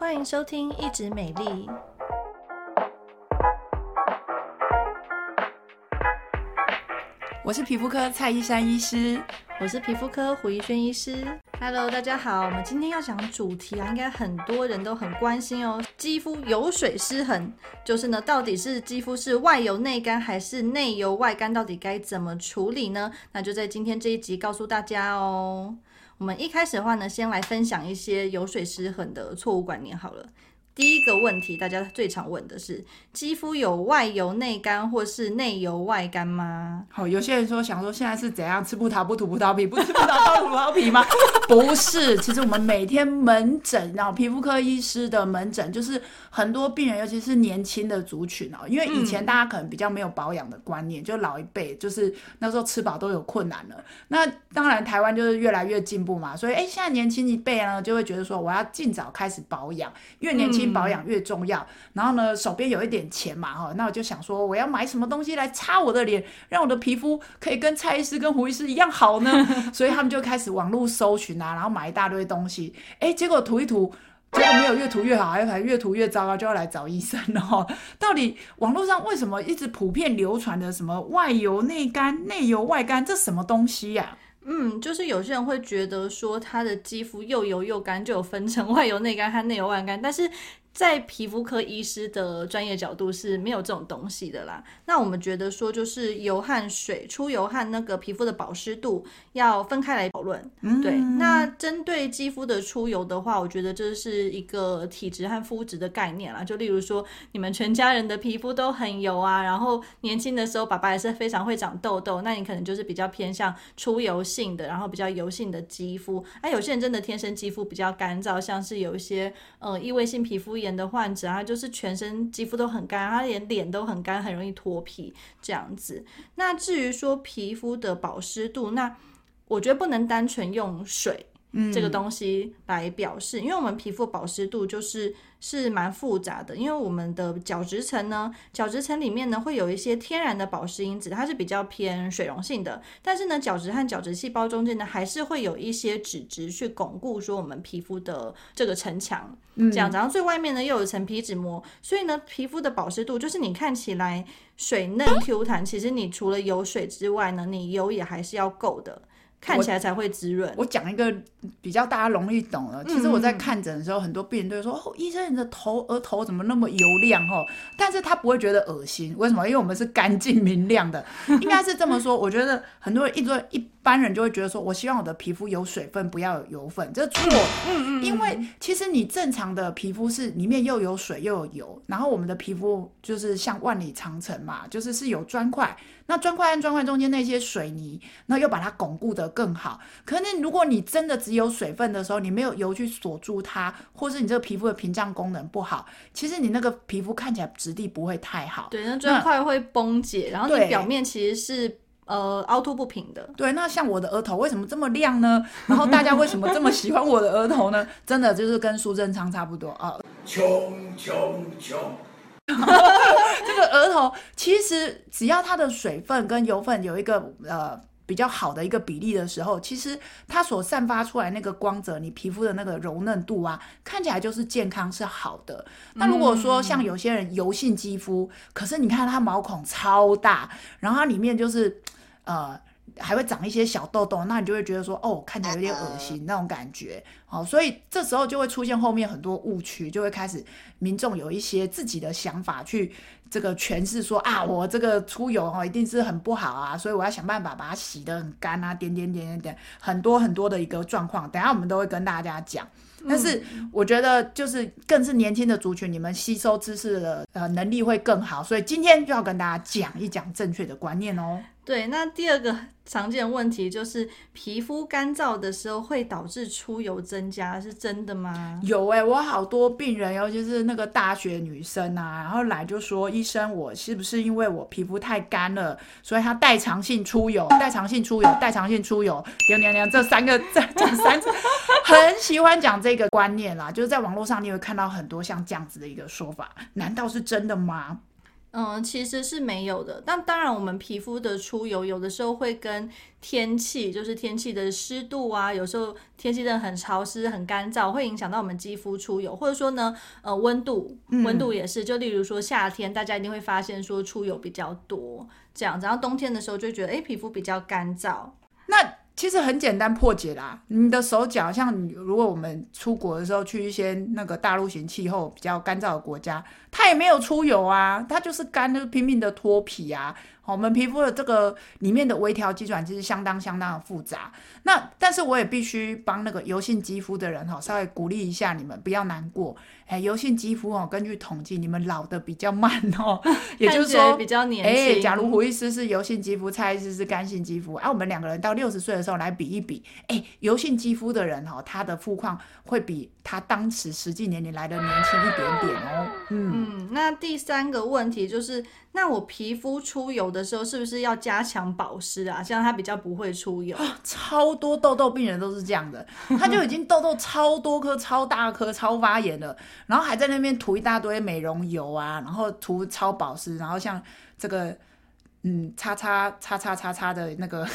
欢迎收听《一直美丽》，我是皮肤科蔡依珊医师，我是皮肤科胡怡萱医师。Hello，大家好，我们今天要讲主题啊，应该很多人都很关心哦。肌肤油水失衡，就是呢，到底是肌肤是外油内干还是内油外干？到底该怎么处理呢？那就在今天这一集告诉大家哦。我们一开始的话呢，先来分享一些油水失衡的错误观念好了。第一个问题，大家最常问的是：肌肤有外油内干或是内油外干吗？好，有些人说想说现在是怎样吃葡萄不吐葡萄皮，不吃葡萄吐葡萄皮吗？不是，其实我们每天门诊，然后皮肤科医师的门诊，就是很多病人，尤其是年轻的族群哦，因为以前大家可能比较没有保养的观念，嗯、就老一辈就是那时候吃饱都有困难了。那当然台湾就是越来越进步嘛，所以哎，现在年轻一辈呢就会觉得说我要尽早开始保养，越年轻。保养越重要，然后呢，手边有一点钱嘛，哈，那我就想说，我要买什么东西来擦我的脸，让我的皮肤可以跟蔡医师、跟胡医师一样好呢？所以他们就开始网络搜寻啊，然后买一大堆东西，哎，结果涂一涂，结果没有越涂越好，还还越涂越糟糕，就要来找医生了哈。到底网络上为什么一直普遍流传的什么外油内干、内油外干，这什么东西呀？嗯，就是有些人会觉得说他的肌肤又油又干，就有分成外油内干和内油外干，但是。在皮肤科医师的专业角度是没有这种东西的啦。那我们觉得说，就是油和水出油和那个皮肤的保湿度要分开来讨论。嗯，对。那针对肌肤的出油的话，我觉得这是一个体质和肤质的概念啦。就例如说，你们全家人的皮肤都很油啊，然后年轻的时候爸爸也是非常会长痘痘，那你可能就是比较偏向出油性的，然后比较油性的肌肤。哎、啊，有些人真的天生肌肤比较干燥，像是有一些呃异位性皮肤炎的患者，他就是全身肌肤都很干，他连脸都很干，很容易脱皮这样子。那至于说皮肤的保湿度，那我觉得不能单纯用水。嗯，这个东西来表示，因为我们皮肤保湿度就是是蛮复杂的，因为我们的角质层呢，角质层里面呢会有一些天然的保湿因子，它是比较偏水溶性的，但是呢，角质和角质细胞中间呢，还是会有一些脂质去巩固说我们皮肤的这个城墙，这样子，然后最外面呢又有一层皮脂膜，所以呢，皮肤的保湿度就是你看起来水嫩 Q 弹，其实你除了有水之外呢，你油也还是要够的。看起来才会滋润。我讲一个比较大家容易懂的。其实我在看诊的时候，很多病人都会说：“哦，医生，你的头额头怎么那么油亮？”哦，但是他不会觉得恶心。为什么？因为我们是干净明亮的，应该是这么说。我觉得很多人一说一。一般人就会觉得说，我希望我的皮肤有水分，不要有油分，这错。嗯嗯，因为其实你正常的皮肤是里面又有水又有油，然后我们的皮肤就是像万里长城嘛，就是是有砖块，那砖块和砖块中间那些水泥，那又把它巩固得更好。可能如果你真的只有水分的时候，你没有油去锁住它，或是你这个皮肤的屏障功能不好，其实你那个皮肤看起来质地不会太好。对，那砖块会崩解，然后你表面其实是。呃，凹凸不平的。对，那像我的额头为什么这么亮呢？然后大家为什么这么喜欢我的额头呢？真的就是跟苏贞昌差不多啊。穷穷穷。这个额头其实只要它的水分跟油分有一个呃比较好的一个比例的时候，其实它所散发出来那个光泽，你皮肤的那个柔嫩度啊，看起来就是健康是好的。那如果说像有些人油性肌肤，可是你看它毛孔超大，然后它里面就是。呃，还会长一些小痘痘，那你就会觉得说，哦，看起来有点恶心那种感觉。好，所以这时候就会出现后面很多误区，就会开始民众有一些自己的想法去这个诠释说啊，我这个出油哦，一定是很不好啊，所以我要想办法把它洗得很干啊，点点点点点，很多很多的一个状况。等下我们都会跟大家讲。但是我觉得就是更是年轻的族群，你们吸收知识的呃能力会更好，所以今天就要跟大家讲一讲正确的观念哦。对，那第二个常见问题就是皮肤干燥的时候会导致出油增加，是真的吗？有哎、我好多病人，尤其是那个大学女生啊，然后来就说，医生，我是不是因为我皮肤太干了，所以它代偿性出油？代偿性出油，代偿性出油，娘娘娘，这三个再讲三次，很喜欢讲这个观念啦，就是在网络上你会看到很多像这样子的一个说法，难道是真的吗？嗯，其实是没有的。但当然，我们皮肤的出油有的时候会跟天气，就是天气的湿度啊，有时候天气真的很潮湿、很干燥，会影响到我们肌肤出油。或者说呢，呃，温度，温度也是。就例如说夏天，大家一定会发现说出油比较多这样子，然后冬天的时候就觉得，哎，皮肤比较干燥。其实很简单破解啦，你的手脚，像如果我们出国的时候去一些那个大陆型气候比较干燥的国家，它也没有出油啊，它就是干，就是拼命的脱皮啊。我们皮肤的这个里面的微调机转其实相当相当的复杂。那但是我也必须帮那个油性肌肤的人哈，稍微鼓励一下你们，不要难过。哎，油性肌肤哦，根据统计，你们老的比较慢哦，也就是说比较年轻。哎，假如胡医师是油性肌肤，蔡医师是干性肌肤，啊，我们两个人到六十岁的时候来比一比，哎，油性肌肤的人哈，他的肤况会比他当时实际年龄来的年轻一点点哦。嗯嗯，那第三个问题就是，那我皮肤出油的时候，是不是要加强保湿啊？这样它比较不会出油。啊，超多痘痘病人都是这样的，他就已经痘痘超多颗、超大颗、超发炎了。然后还在那边涂一大堆美容油啊，然后涂超保湿，然后像这个嗯，叉叉叉叉叉叉的那个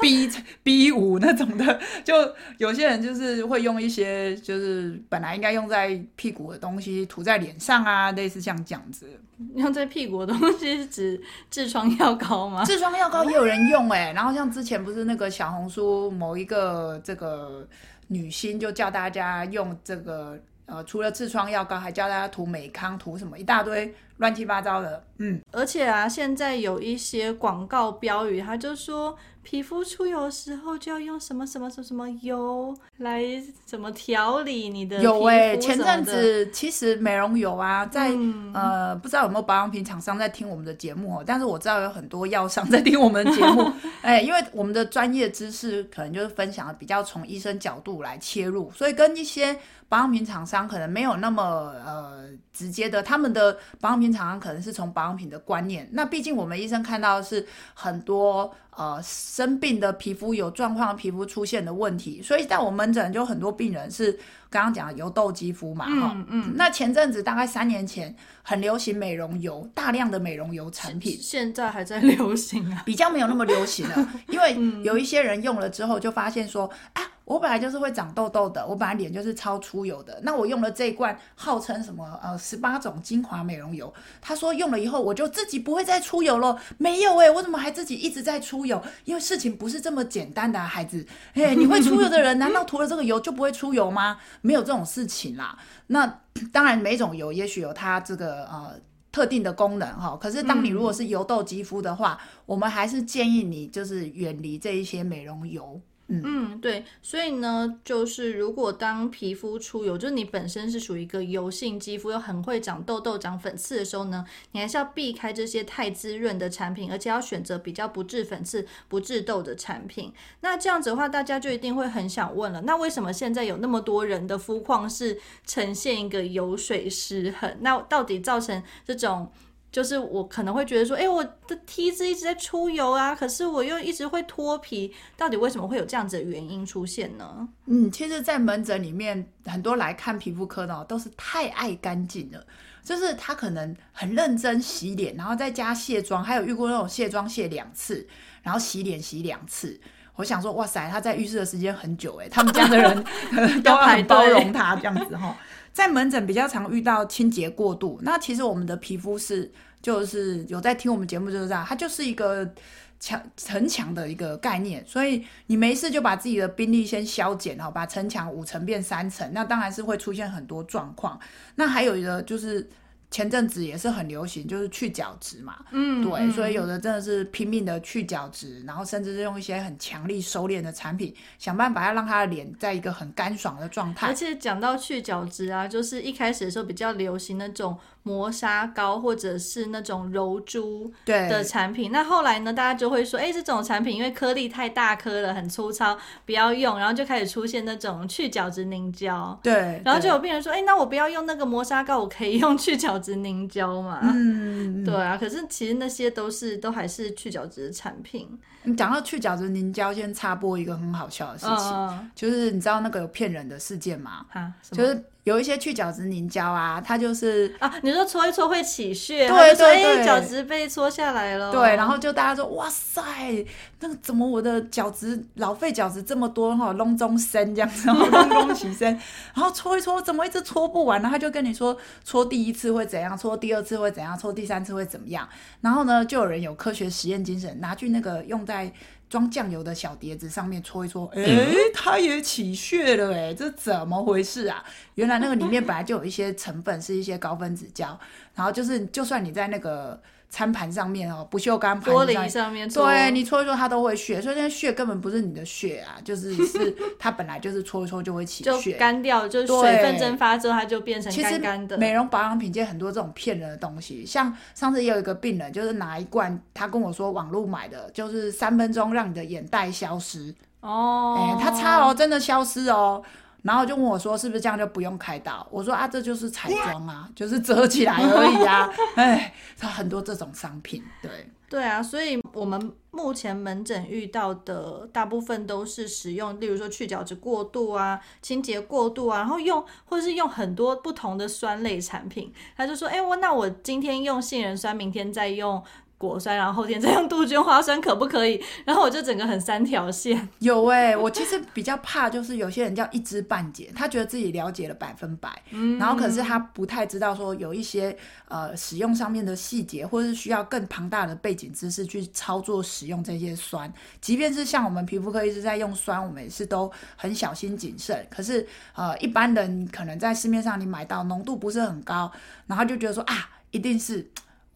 B B 五那种的，就有些人就是会用一些就是本来应该用在屁股的东西涂在脸上啊，类似像这样子。用在屁股的东西是指痔疮药膏吗？痔疮药膏也有人用哎、欸，然后像之前不是那个小红书某一个这个女星就叫大家用这个。呃，除了痔疮药膏，还教大家涂美康，涂什么一大堆乱七八糟的。嗯，而且啊，现在有一些广告标语，他就说皮肤出油的时候就要用什么什么什么什么油来怎么调理你的。有哎、欸，前阵子其实美容油啊，在、嗯、呃不知道有没有保养品厂商在听我们的节目哦，但是我知道有很多药商在听我们的节目。哎，因为我们的专业知识可能就是分享的比较从医生角度来切入，所以跟一些。保养品厂商可能没有那么呃直接的，他们的保养品厂商可能是从保养品的观念。那毕竟我们医生看到的是很多呃生病的皮肤有状况皮肤出现的问题，所以在我门诊就很多病人是刚刚讲的油痘肌肤嘛，哈、嗯嗯。那前阵子大概三年前很流行美容油，大量的美容油产品，现在还在流行啊？比较没有那么流行了，因为 有一些人用了之后就发现说啊。我本来就是会长痘痘的，我本来脸就是超出油的。那我用了这一罐号称什么呃十八种精华美容油，他说用了以后我就自己不会再出油了。没有诶、欸，我怎么还自己一直在出油？因为事情不是这么简单的、啊，孩子。哎，你会出油的人，难道涂了这个油就不会出油吗？没有这种事情啦。那 当然，每种油也许有它这个呃特定的功能哈。可是当你如果是油痘肌肤的话，嗯、我们还是建议你就是远离这一些美容油。嗯，对，所以呢，就是如果当皮肤出油，就是你本身是属于一个油性肌肤，又很会长痘痘、长粉刺的时候呢，你还是要避开这些太滋润的产品，而且要选择比较不致粉刺、不致痘的产品。那这样子的话，大家就一定会很想问了，那为什么现在有那么多人的肤况是呈现一个油水失衡？那到底造成这种？就是我可能会觉得说，哎，我的 T 字一直在出油啊，可是我又一直会脱皮，到底为什么会有这样子的原因出现呢？嗯，其实，在门诊里面，很多来看皮肤科的都是太爱干净了，就是他可能很认真洗脸，然后再加卸妆，还有遇过那种卸妆卸两次，然后洗脸洗两次。我想说，哇塞，他在浴室的时间很久哎，他们这样的人 都很包容他这样子哈。在门诊比较常遇到清洁过度，那其实我们的皮肤是。就是有在听我们节目，就是这样，它就是一个强城墙的一个概念，所以你没事就把自己的兵力先消减，哈，把城墙五层变三层，那当然是会出现很多状况。那还有一个就是。前阵子也是很流行，就是去角质嘛，嗯，对嗯，所以有的真的是拼命的去角质，然后甚至是用一些很强力收敛的产品，想办法要让他的脸在一个很干爽的状态。而且讲到去角质啊，就是一开始的时候比较流行那种磨砂膏或者是那种柔珠的产品，那后来呢，大家就会说，哎，这种产品因为颗粒太大颗了，很粗糙，不要用，然后就开始出现那种去角质凝胶，对，然后就有病人说，哎，那我不要用那个磨砂膏，我可以用去角质凝胶嘛，嗯，对啊，可是其实那些都是都还是去角质的产品。你讲到去角质凝胶，先插播一个很好笑的事情，嗯、就是你知道那个有骗人的事件吗？就是有一些去角质凝胶啊，它就是啊，你说搓一搓会起屑，对对对，角质被搓下来了。对，然后就大家说，哇塞，那个怎么我的角质老废角质这么多哈，隆中生这样子，隆中起身，然后搓一搓，怎么一直搓不完呢？他就跟你说，搓第一次会怎样，搓第二次会怎样，搓第三次会怎么样？然后呢，就有人有科学实验精神，拿去那个用在。装酱油的小碟子上面搓一搓，哎、欸，它也起屑了，哎，这怎么回事啊？原来那个里面本来就有一些成分是一些高分子胶，然后就是就算你在那个。餐盘上面哦，不锈钢玻璃上面，对，你搓一搓它都会血，所以那血根本不是你的血啊，就是是它本来就是搓一搓就会起屑，就干掉，就是水分蒸发之后它就变成干干的。美容保养品界很多这种骗人的东西，像上次也有一个病人，就是拿一罐，他跟我说网络买的，就是三分钟让你的眼袋消失。哦，哎、欸，他擦哦，真的消失哦。然后就问我说：“是不是这样就不用开刀？”我说：“啊，这就是彩妆啊，就是遮起来而已啊。”哎，它很多这种商品，对对啊，所以我们目前门诊遇到的大部分都是使用，例如说去角质过度啊、清洁过度啊，然后用或者是用很多不同的酸类产品。他就说：“哎，我那我今天用杏仁酸，明天再用。”果酸，然后后天再用杜鹃花酸可不可以？然后我就整个很三条线。有哎、欸，我其实比较怕就是有些人叫一知半解，他觉得自己了解了百分百，嗯，然后可是他不太知道说有一些呃使用上面的细节，或是需要更庞大的背景知识去操作使用这些酸。即便是像我们皮肤科一直在用酸，我们也是都很小心谨慎。可是呃一般人可能在市面上你买到浓度不是很高，然后就觉得说啊一定是。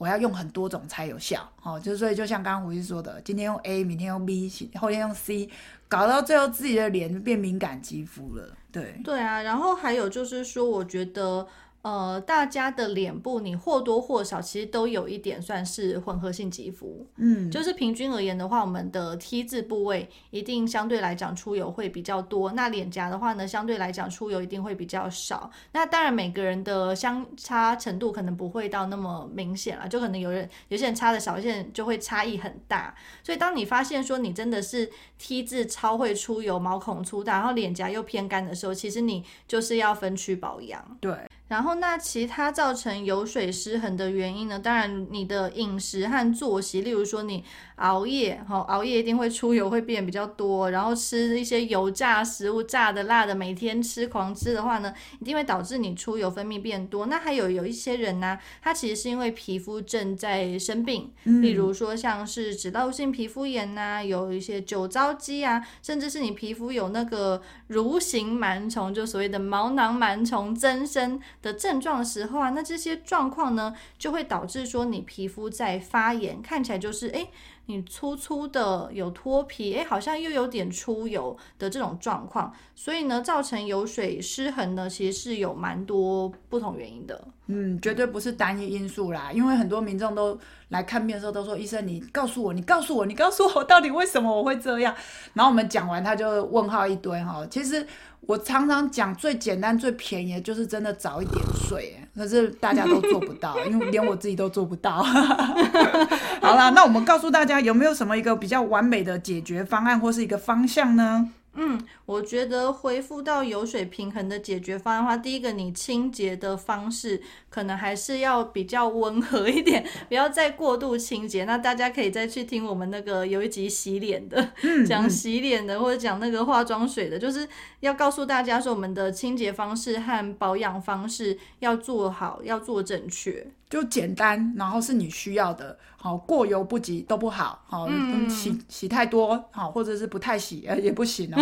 我要用很多种才有效，哦，就所以就像刚刚胡医说的，今天用 A，明天用 B，后天用 C，搞到最后自己的脸变敏感肌肤了。对，对啊，然后还有就是说，我觉得。呃，大家的脸部你或多或少其实都有一点算是混合性肌肤，嗯，就是平均而言的话，我们的 T 字部位一定相对来讲出油会比较多，那脸颊的话呢，相对来讲出油一定会比较少。那当然每个人的相差程度可能不会到那么明显啊，就可能有人有些人差的少，有些人就会差异很大。所以当你发现说你真的是 T 字超会出油、毛孔粗大，然后脸颊又偏干的时候，其实你就是要分区保养。对。然后，那其他造成油水失衡的原因呢？当然，你的饮食和作息，例如说你熬夜，哈，熬夜一定会出油，会变比较多。然后吃一些油炸食物，炸的、辣的，每天吃狂吃的话呢，一定会导致你出油分泌变多。那还有有一些人呢、啊，他其实是因为皮肤正在生病，例如说像是脂漏性皮肤炎呐、啊，有一些酒糟肌啊，甚至是你皮肤有那个蠕形螨虫，就所谓的毛囊螨虫增生。的症状的时候啊，那这些状况呢，就会导致说你皮肤在发炎，看起来就是诶，你粗粗的有脱皮，诶，好像又有点出油的这种状况。所以呢，造成油水失衡呢，其实是有蛮多不同原因的。嗯，绝对不是单一因素啦，因为很多民众都来看病的时候都说，医生你告诉我，你告诉我，你告诉我，到底为什么我会这样？然后我们讲完，他就问号一堆哈。其实。我常常讲最简单、最便宜的就是真的早一点睡，可是大家都做不到，因为连我自己都做不到。好啦，那我们告诉大家有没有什么一个比较完美的解决方案或是一个方向呢？嗯，我觉得恢复到油水平衡的解决方案的话，第一个，你清洁的方式可能还是要比较温和一点，不要再过度清洁。那大家可以再去听我们那个有一集洗脸的，讲洗脸的，或者讲那个化妆水的，就是要告诉大家说我们的清洁方式和保养方式要做好，要做正确。就简单，然后是你需要的，好，过犹不及都不好，好，嗯、洗洗太多，好，或者是不太洗，呃，也不行哦。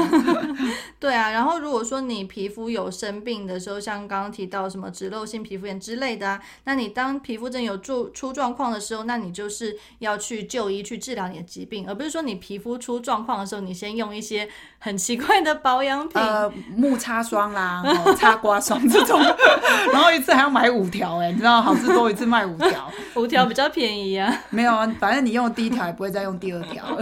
对啊，然后如果说你皮肤有生病的时候，像刚刚提到什么脂漏性皮肤炎之类的啊，那你当皮肤真有出出状况的时候，那你就是要去就医去治疗你的疾病，而不是说你皮肤出状况的时候，你先用一些很奇怪的保养品，呃，木擦霜啦，擦刮霜这种，然后一次还要买五条，哎，你知道好事多。是卖五条，五条比较便宜啊。没有啊，反正你用第一条也不会再用第二条。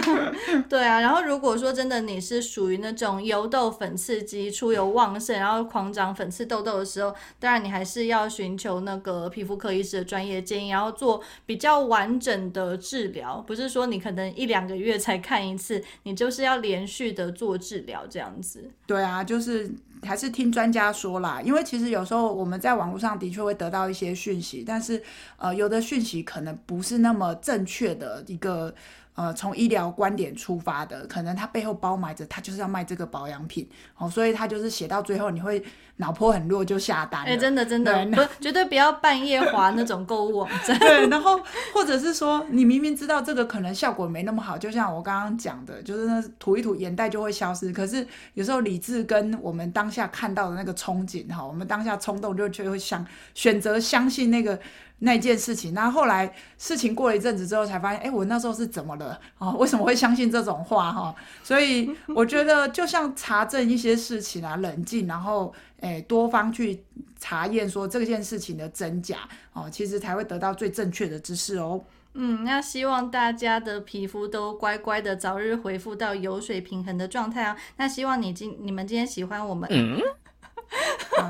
对啊，然后如果说真的你是属于那种油痘粉刺肌出油旺盛，然后狂长粉刺痘痘的时候，当然你还是要寻求那个皮肤科医师的专业建议，然后做比较完整的治疗。不是说你可能一两个月才看一次，你就是要连续的做治疗这样子。对啊，就是还是听专家说啦，因为其实有时候我们在网络上的确会得到一些讯息，但是呃，有的讯息可能不是那么正确的一个。呃，从医疗观点出发的，可能他背后包埋着，他就是要卖这个保养品，哦，所以他就是写到最后，你会脑波很弱就下单。哎、欸，真的真的，不绝对不要半夜划那种购物网站。对，然后或者是说，你明明知道这个可能效果没那么好，就像我刚刚讲的，就是那涂一涂眼袋就会消失。可是有时候理智跟我们当下看到的那个憧憬，哈，我们当下冲动就就会想选择相信那个。那件事情，那后来事情过了一阵子之后，才发现，哎，我那时候是怎么了？哦，为什么会相信这种话？哈，所以 我觉得，就像查证一些事情啊，冷静，然后，哎，多方去查验说这件事情的真假，哦，其实才会得到最正确的知识哦。嗯，那希望大家的皮肤都乖乖的，早日恢复到油水平衡的状态啊。那希望你今你们今天喜欢我们。嗯啊、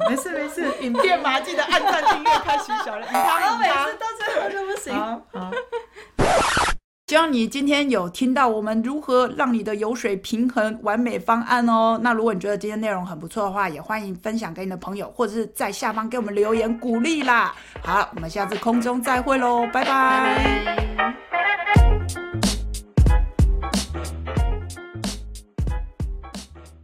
没事没事，影片嘛，记得按赞、订阅、开启小铃铛。我每次到最后都不行。好，好 希望你今天有听到我们如何让你的油水平衡完美方案哦。那如果你觉得今天内容很不错的话，也欢迎分享给你的朋友，或者是在下方给我们留言鼓励啦。好，我们下次空中再会喽，拜拜。拜拜。